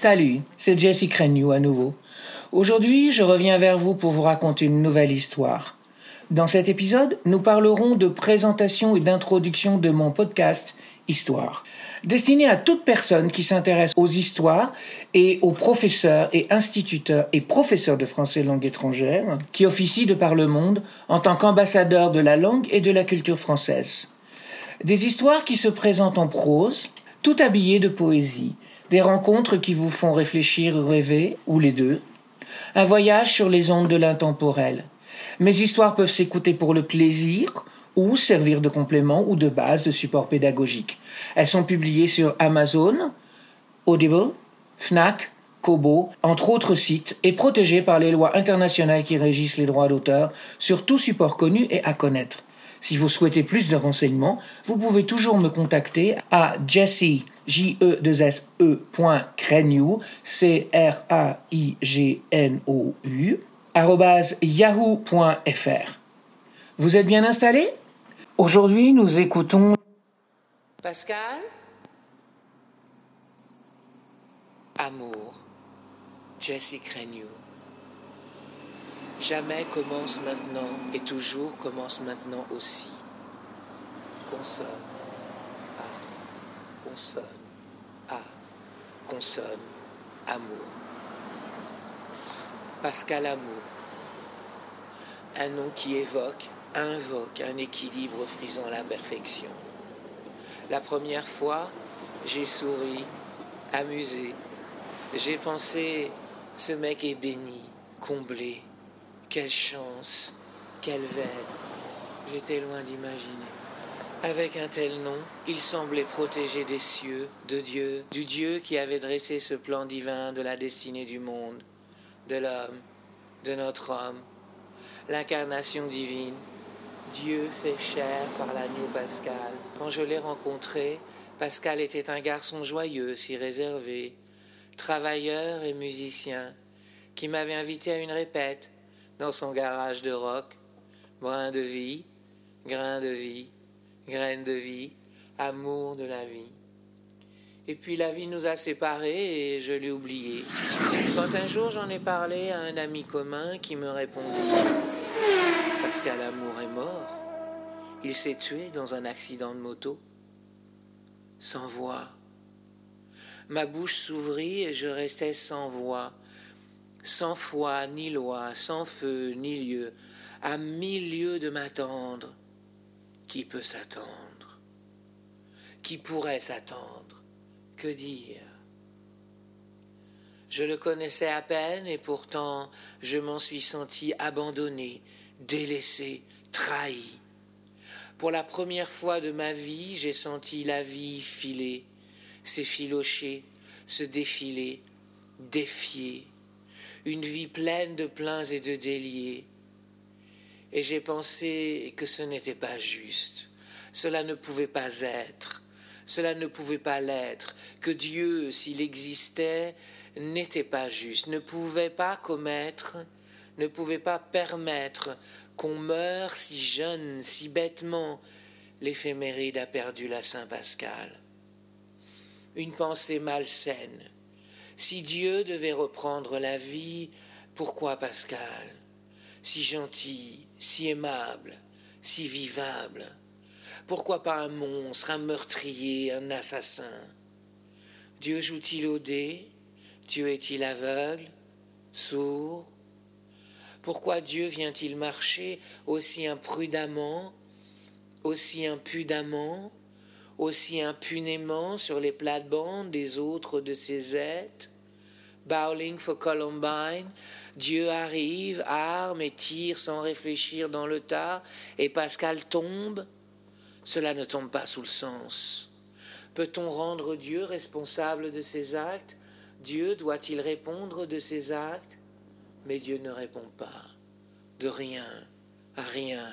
Salut, c'est Jessie Crennew à nouveau. Aujourd'hui, je reviens vers vous pour vous raconter une nouvelle histoire. Dans cet épisode, nous parlerons de présentation et d'introduction de mon podcast Histoire, destiné à toute personne qui s'intéresse aux histoires et aux professeurs et instituteurs et professeurs de français langue étrangère qui officient de par le monde en tant qu'ambassadeurs de la langue et de la culture française. Des histoires qui se présentent en prose, tout habillées de poésie, des rencontres qui vous font réfléchir rêver, ou les deux, un voyage sur les ondes de l'intemporel. Mes histoires peuvent s'écouter pour le plaisir ou servir de complément ou de base de support pédagogique. Elles sont publiées sur Amazon, Audible, Fnac, Kobo, entre autres sites, et protégées par les lois internationales qui régissent les droits d'auteur sur tout support connu et à connaître. Si vous souhaitez plus de renseignements, vous pouvez toujours me contacter à Jesse, j e s e c r a i g n o u yahoo.fr. Vous êtes bien installé? Aujourd'hui, nous écoutons Pascal? Amour. Jesse Crennew. Jamais commence maintenant et toujours commence maintenant aussi. Consonne. A. Consonne. A. Consonne. Amour. Pascal Amour. Un nom qui évoque, invoque un équilibre frisant la perfection. La première fois, j'ai souri, amusé. J'ai pensé, ce mec est béni, comblé. Quelle chance, quelle veine. J'étais loin d'imaginer. Avec un tel nom, il semblait protégé des cieux, de Dieu, du Dieu qui avait dressé ce plan divin de la destinée du monde, de l'homme, de notre homme, l'incarnation divine. Dieu fait chair par l'agneau Pascal. Quand je l'ai rencontré, Pascal était un garçon joyeux, si réservé, travailleur et musicien, qui m'avait invité à une répète dans son garage de rock, brin de vie, grain de vie, graine de vie, amour de la vie. Et puis la vie nous a séparés et je l'ai oublié. Quand un jour j'en ai parlé à un ami commun qui me répondit Parce qu'à l'amour est mort, il s'est tué dans un accident de moto, sans voix. Ma bouche s'ouvrit et je restais sans voix, sans foi ni loi, sans feu ni lieu, à mille lieues de m'attendre. Qui peut s'attendre Qui pourrait s'attendre Que dire? Je le connaissais à peine et pourtant je m'en suis senti abandonné, délaissé, trahi. Pour la première fois de ma vie, j'ai senti la vie filer, s'effilocher, se défiler, défier une vie pleine de pleins et de déliés. Et j'ai pensé que ce n'était pas juste, cela ne pouvait pas être, cela ne pouvait pas l'être, que Dieu, s'il existait, n'était pas juste, ne pouvait pas commettre, ne pouvait pas permettre qu'on meure si jeune, si bêtement. L'éphéméride a perdu la Saint-Pascal. Une pensée malsaine, si Dieu devait reprendre la vie, pourquoi Pascal? Si gentil, si aimable, si vivable. Pourquoi pas un monstre, un meurtrier, un assassin? Dieu joue-t-il au dé? Dieu est-il aveugle Sourd? Pourquoi Dieu vient-il marcher aussi imprudemment, aussi impudemment aussi impunément sur les plates-bandes des autres de ses êtres. Bowling for Columbine, Dieu arrive, arme et tire sans réfléchir dans le tas, et Pascal tombe. Cela ne tombe pas sous le sens. Peut-on rendre Dieu responsable de ses actes? Dieu doit-il répondre de ses actes? Mais Dieu ne répond pas. De rien, à rien,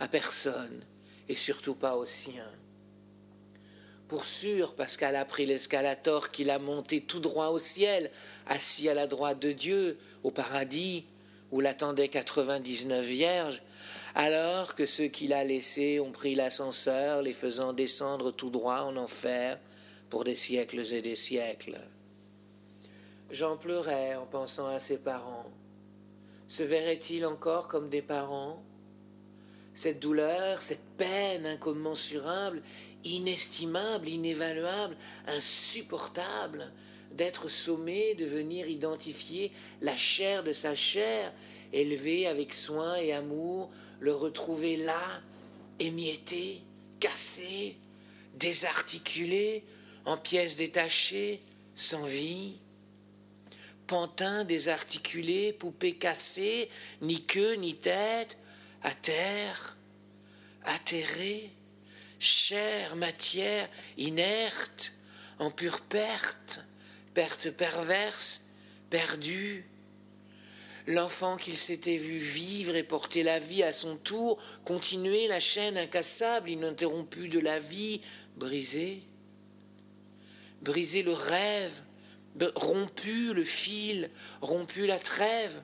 à personne, et surtout pas aux siens. Pour sûr, Pascal a pris l'escalator qu'il a monté tout droit au ciel, assis à la droite de Dieu, au paradis, où l'attendaient 99 vierges, alors que ceux qu'il a laissés ont pris l'ascenseur, les faisant descendre tout droit en enfer pour des siècles et des siècles. J'en pleurais en pensant à ses parents. Se verrait-il encore comme des parents? Cette douleur, cette peine incommensurable, inestimable, inévaluable, insupportable, d'être sommé de venir identifier la chair de sa chair, élever avec soin et amour, le retrouver là, émietté, cassé, désarticulé, en pièces détachées, sans vie. Pantin désarticulé, poupée cassée, ni queue ni tête, à terre, atterré, chair, matière, inerte, en pure perte, perte perverse, perdue. L'enfant qu'il s'était vu vivre et porter la vie à son tour, continuer la chaîne incassable, ininterrompue de la vie, brisée. Briser le rêve, rompu le fil, rompu la trêve,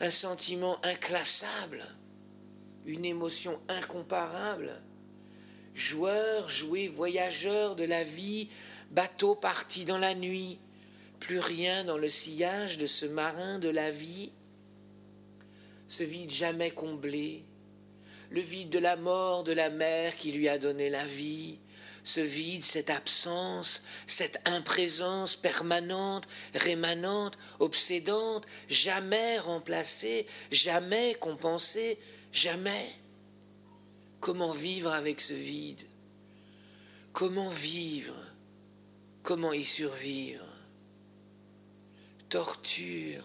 un sentiment inclassable, une émotion incomparable. Joueur, joué, voyageur de la vie, bateau parti dans la nuit, plus rien dans le sillage de ce marin de la vie, ce vide jamais comblé, le vide de la mort de la mère qui lui a donné la vie, ce vide, cette absence, cette imprésence permanente, rémanente, obsédante, jamais remplacée, jamais compensée, jamais. Comment vivre avec ce vide? Comment vivre? Comment y survivre? Torture,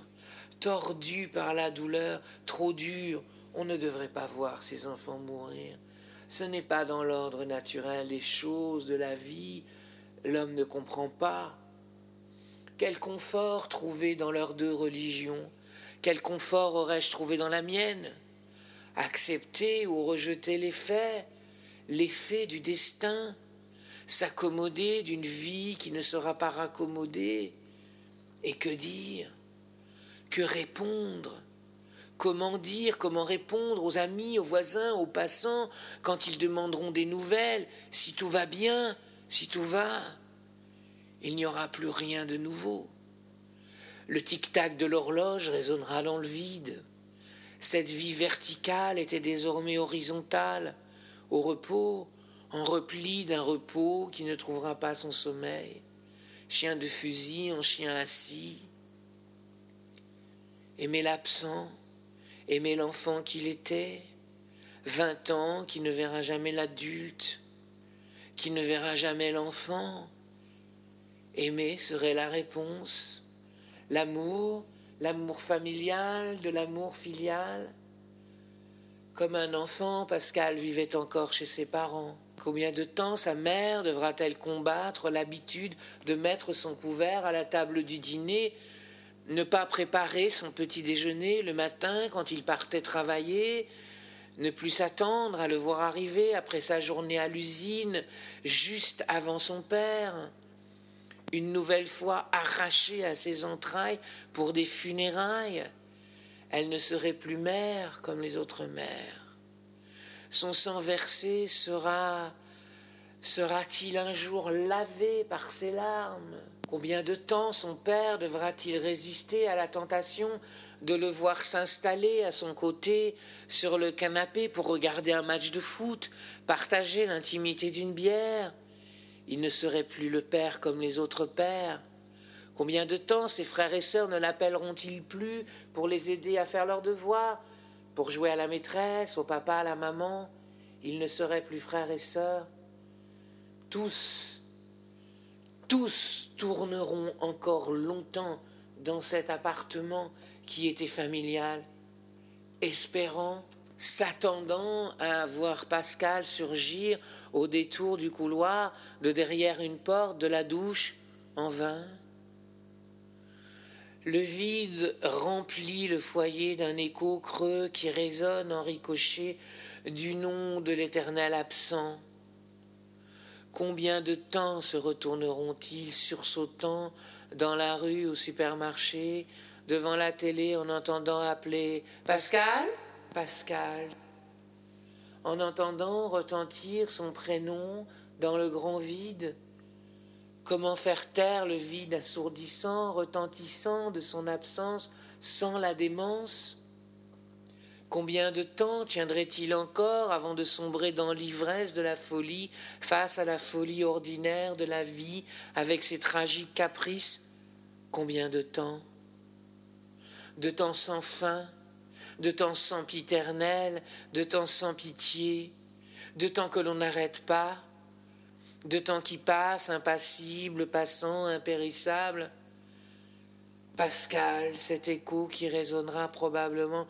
tordu par la douleur, trop dur, on ne devrait pas voir ces enfants mourir. Ce n'est pas dans l'ordre naturel des choses de la vie, l'homme ne comprend pas. Quel confort trouver dans leurs deux religions? Quel confort aurais-je trouvé dans la mienne? Accepter ou rejeter les faits, les faits du destin, s'accommoder d'une vie qui ne sera pas raccommodée Et que dire? Que répondre? Comment dire, comment répondre aux amis, aux voisins, aux passants, quand ils demanderont des nouvelles, si tout va bien, si tout va Il n'y aura plus rien de nouveau. Le tic-tac de l'horloge résonnera dans le vide. Cette vie verticale était désormais horizontale, au repos, en repli d'un repos qui ne trouvera pas son sommeil, chien de fusil en chien assis. Aimer l'absent, aimer l'enfant qu'il était, vingt ans qui ne verra jamais l'adulte, qui ne verra jamais l'enfant. Aimer serait la réponse, l'amour, l'amour familial, de l'amour filial. Comme un enfant, Pascal vivait encore chez ses parents. Combien de temps sa mère devra-t-elle combattre l'habitude de mettre son couvert à la table du dîner ne pas préparer son petit déjeuner le matin quand il partait travailler, ne plus s'attendre à le voir arriver après sa journée à l'usine, juste avant son père, une nouvelle fois arrachée à ses entrailles pour des funérailles, elle ne serait plus mère comme les autres mères. Son sang versé sera sera-t-il un jour lavé par ses larmes? Combien de temps son père devra-t-il résister à la tentation de le voir s'installer à son côté sur le canapé pour regarder un match de foot, partager l'intimité d'une bière? Il ne serait plus le père comme les autres pères. Combien de temps ses frères et sœurs ne l'appelleront-ils plus pour les aider à faire leurs devoirs, pour jouer à la maîtresse, au papa, à la maman? Ils ne seraient plus frères et sœurs. Tous tous tourneront encore longtemps dans cet appartement qui était familial, espérant, s'attendant à voir Pascal surgir au détour du couloir, de derrière une porte de la douche, en vain. Le vide remplit le foyer d'un écho creux qui résonne en ricochet du nom de l'éternel absent. Combien de temps se retourneront-ils sursautant dans la rue, au supermarché, devant la télé, en entendant appeler Pascal? Pascal En entendant retentir son prénom dans le grand vide. Comment faire taire le vide assourdissant, retentissant de son absence sans la démence? Combien de temps tiendrait-il encore avant de sombrer dans l'ivresse de la folie face à la folie ordinaire de la vie avec ses tragiques caprices? Combien de temps? De temps sans fin, de temps sans piternel, de temps sans pitié, de temps que l'on n'arrête pas, de temps qui passe, impassible, passant, impérissable. Pascal, cet écho qui résonnera probablement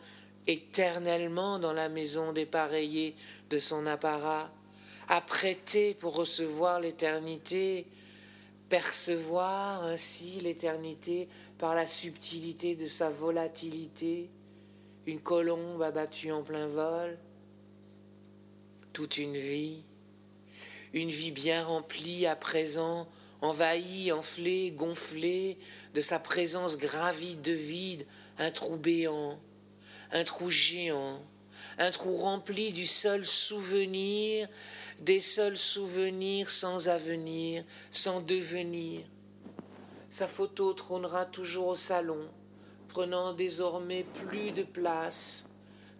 éternellement dans la maison dépareillée de son apparat, apprêté pour recevoir l'éternité, percevoir ainsi l'éternité par la subtilité de sa volatilité, une colombe abattue en plein vol, toute une vie, une vie bien remplie à présent, envahie, enflée, gonflée de sa présence gravide de vide, un trou béant, un trou géant, un trou rempli du seul souvenir, des seuls souvenirs sans avenir, sans devenir. Sa photo trônera toujours au salon, prenant désormais plus de place,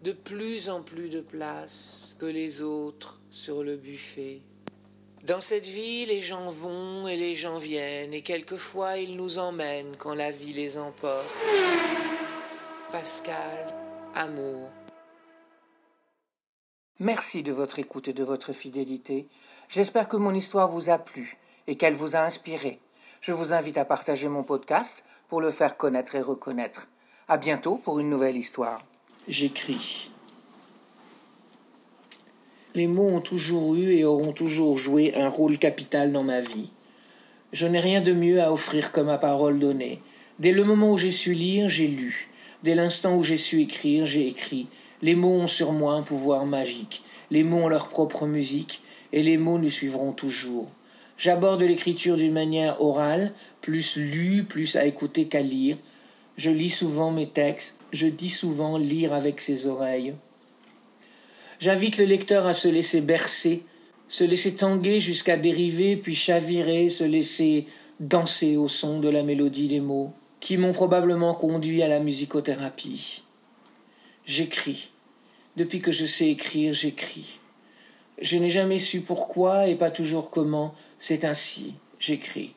de plus en plus de place que les autres sur le buffet. Dans cette vie, les gens vont et les gens viennent, et quelquefois ils nous emmènent quand la vie les emporte. Pascal, amour. Merci de votre écoute et de votre fidélité. J'espère que mon histoire vous a plu et qu'elle vous a inspiré. Je vous invite à partager mon podcast pour le faire connaître et reconnaître. À bientôt pour une nouvelle histoire. J'écris. Les mots ont toujours eu et auront toujours joué un rôle capital dans ma vie. Je n'ai rien de mieux à offrir que ma parole donnée. Dès le moment où j'ai su lire, j'ai lu. Dès l'instant où j'ai su écrire, j'ai écrit. Les mots ont sur moi un pouvoir magique. Les mots ont leur propre musique, et les mots nous suivront toujours. J'aborde l'écriture d'une manière orale, plus lue, plus à écouter qu'à lire. Je lis souvent mes textes, je dis souvent lire avec ses oreilles. J'invite le lecteur à se laisser bercer, se laisser tanguer jusqu'à dériver, puis chavirer, se laisser danser au son de la mélodie des mots qui m'ont probablement conduit à la musicothérapie. J'écris. Depuis que je sais écrire, j'écris. Je n'ai jamais su pourquoi et pas toujours comment, c'est ainsi, j'écris.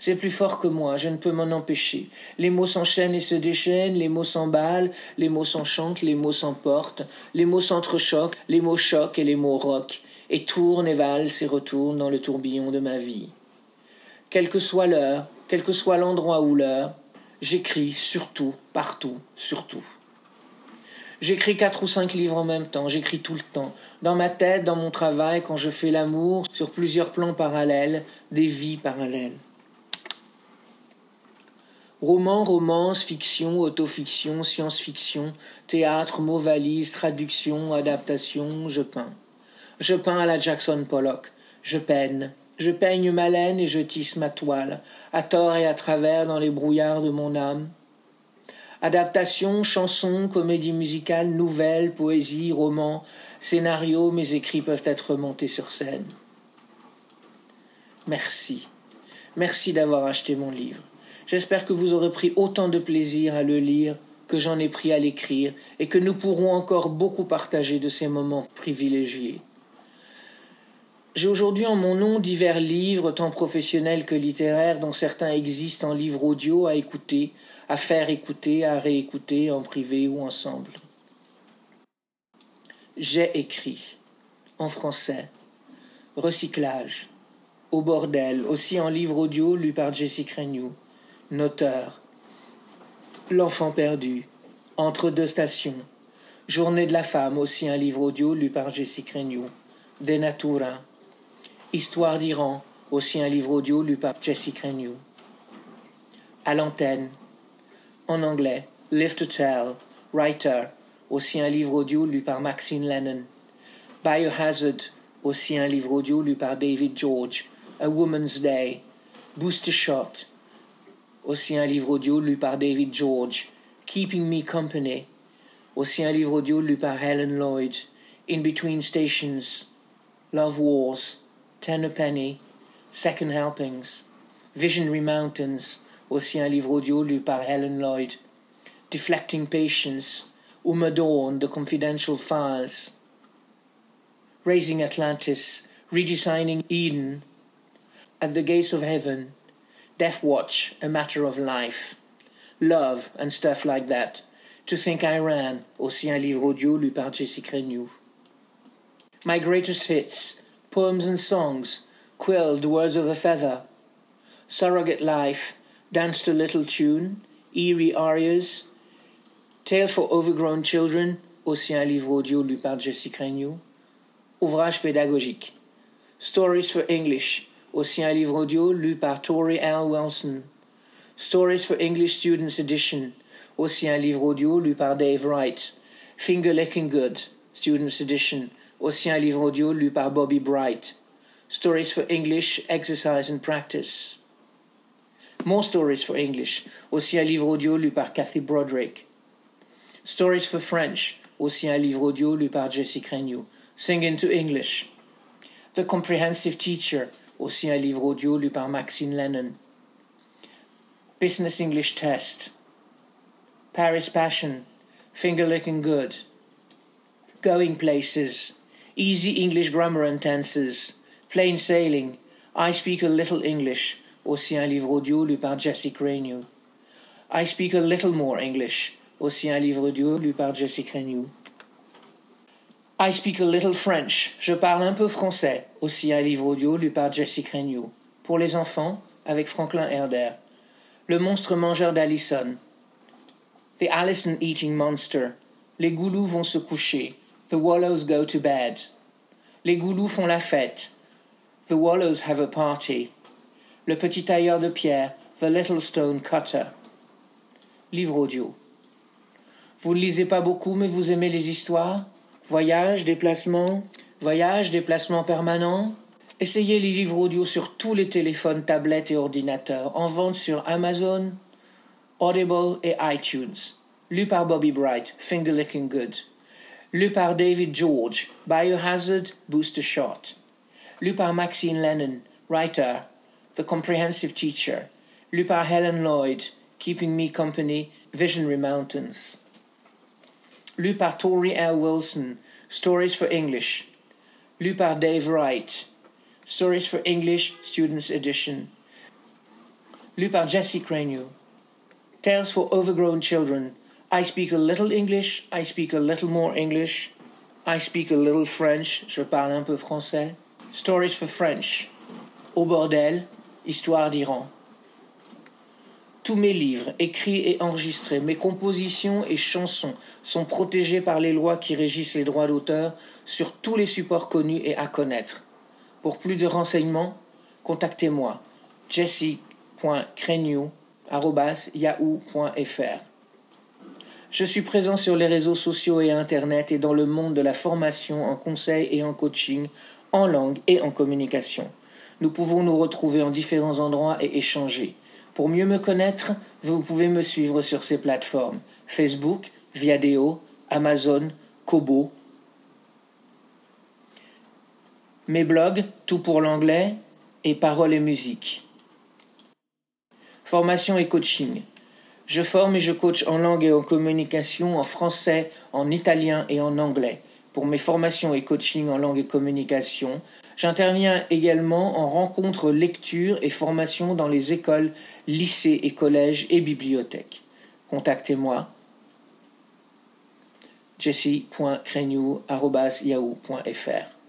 C'est plus fort que moi, je ne peux m'en empêcher. Les mots s'enchaînent et se déchaînent, les mots s'emballent, les mots s'enchantent, les mots s'emportent, les mots s'entrechoquent, les mots choquent et les mots roquent, et tournent et valsent et retournent dans le tourbillon de ma vie. Quelle que soit l'heure, quel que soit l'endroit ou l'heure, J'écris surtout, partout, surtout. J'écris quatre ou cinq livres en même temps, j'écris tout le temps. Dans ma tête, dans mon travail, quand je fais l'amour, sur plusieurs plans parallèles, des vies parallèles. Romans, romance, fiction, autofiction, science-fiction, théâtre, mots valises, traduction, adaptation, je peins. Je peins à la Jackson Pollock. Je peine, je peigne ma laine et je tisse ma toile, à tort et à travers dans les brouillards de mon âme. Adaptation, chanson, comédie musicale, nouvelle, poésie, roman, scénario, mes écrits peuvent être montés sur scène. Merci. Merci d'avoir acheté mon livre. J'espère que vous aurez pris autant de plaisir à le lire que j'en ai pris à l'écrire et que nous pourrons encore beaucoup partager de ces moments privilégiés. J'ai aujourd'hui en mon nom divers livres, tant professionnels que littéraires, dont certains existent en livre audio à écouter, à faire écouter, à réécouter en privé ou ensemble. J'ai écrit, en français, Recyclage, Au bordel, aussi en livre audio lu par Jessie Renew, Noteur, L'enfant perdu, Entre deux stations, Journée de la femme, aussi un livre audio lu par Jessie Renew, Denatura, Histoire d'Iran, aussi un livre audio lu par Jessica New. À l'antenne, en anglais, Live to Tell, Writer, aussi un livre audio lu par Maxine Lennon. Biohazard, aussi un livre audio lu par David George. A Woman's Day, Booster Shot, aussi un livre audio lu par David George. Keeping Me Company, aussi un livre audio lu par Helen Lloyd. In Between Stations, Love Wars, Ten a Penny, Second Helpings, Visionary Mountains, aussi un livre audio lu par Helen Lloyd. Deflecting Patience, Uma Dawn, The Confidential Files. Raising Atlantis, Redesigning Eden, At the Gates of Heaven, Death Watch, A Matter of Life, Love and stuff like that. To Think I Ran, aussi un livre audio lu par Jesse Crenew. My Greatest Hits, Poems and Songs, Quill, The Words of a Feather, Surrogate Life, Dance to Little Tune, Eerie Arias, Tale for Overgrown Children, aussi un livre audio lu par Jesse Crenew. Ouvrage pédagogique. Stories for English, aussi un livre audio lu par Tori L. Wilson. Stories for English Students Edition, aussi un livre audio lu par Dave Wright. Finger Licking Good, Students Edition, aussi un livre audio lu par Bobby Bright. Stories for English, Exercise and Practice. More Stories for English, aussi un livre audio lu par Kathy Broderick. Stories for French, aussi un livre audio lu par Jesse Crenew. Sing into English. The Comprehensive Teacher, aussi un livre audio lu par Maxine Lennon. Business English Test. Paris Passion. Finger Looking Good. Going Places. Easy English Grammar and Tenses. Plain Sailing. I Speak a Little English. Aussi un livre audio lu par Jesse Crenew. I Speak a Little More English. Aussi un livre audio lu par Jesse Crenew. I Speak a Little French. Je parle un peu français. Aussi un livre audio lu par Jesse Crenew. Pour les enfants, avec Franklin Herder. Le monstre mangeur d'Allison. The Allison Eating Monster. Les goulous vont se coucher. The wallows go to bed. Les goulous font la fête. The wallows have a party. Le petit tailleur de pierre. The Little Stone Cutter. Livre audio. Vous ne lisez pas beaucoup, mais vous aimez les histoires? Voyage, déplacement, voyage, déplacement permanent? Essayez les livres audio sur tous les téléphones, tablettes et ordinateurs, en vente sur Amazon, Audible et iTunes. Lu par Bobby Bright, Finger Licking Good. Lu par David George, Biohazard, Booster Shot. Lu par Maxine Lennon, Writer, The Comprehensive Teacher. Lu par Helen Lloyd, Keeping Me Company, Visionary Mountains. Lu par Tori L. Wilson, Stories for English. Lu par Dave Wright, Stories for English Students Edition. Lu par Jesse Crenew. Tales for Overgrown Children. I speak a little English, I speak a little more English. I speak a little French, je parle un peu français. Stories for French. Au bordel, Histoire d'Iran. Tous mes livres, écrits et enregistrés, mes compositions et chansons sont protégés par les lois qui régissent les droits d'auteur sur tous les supports connus et à connaître. Pour plus de renseignements, contactez-moi jessie.crenew.yahoo.fr. Je suis présent sur les réseaux sociaux et Internet et dans le monde de la formation en conseil et en coaching, en langue et en communication. Nous pouvons nous retrouver en différents endroits et échanger. Pour mieux me connaître, vous pouvez me suivre sur ces plateformes Facebook, Viadeo, Amazon, Kobo. Mes blogs, Tout pour l'anglais et Paroles et musique. Formation et coaching. Je forme et je coach en langue et en communication en français, en italien et en anglais. Pour mes formations et coaching en langue et communication, J'interviens également en rencontres, lecture et formation dans les écoles, lycées et collèges et bibliothèques. Contactez-moi jessie.crenew.yahoo.fr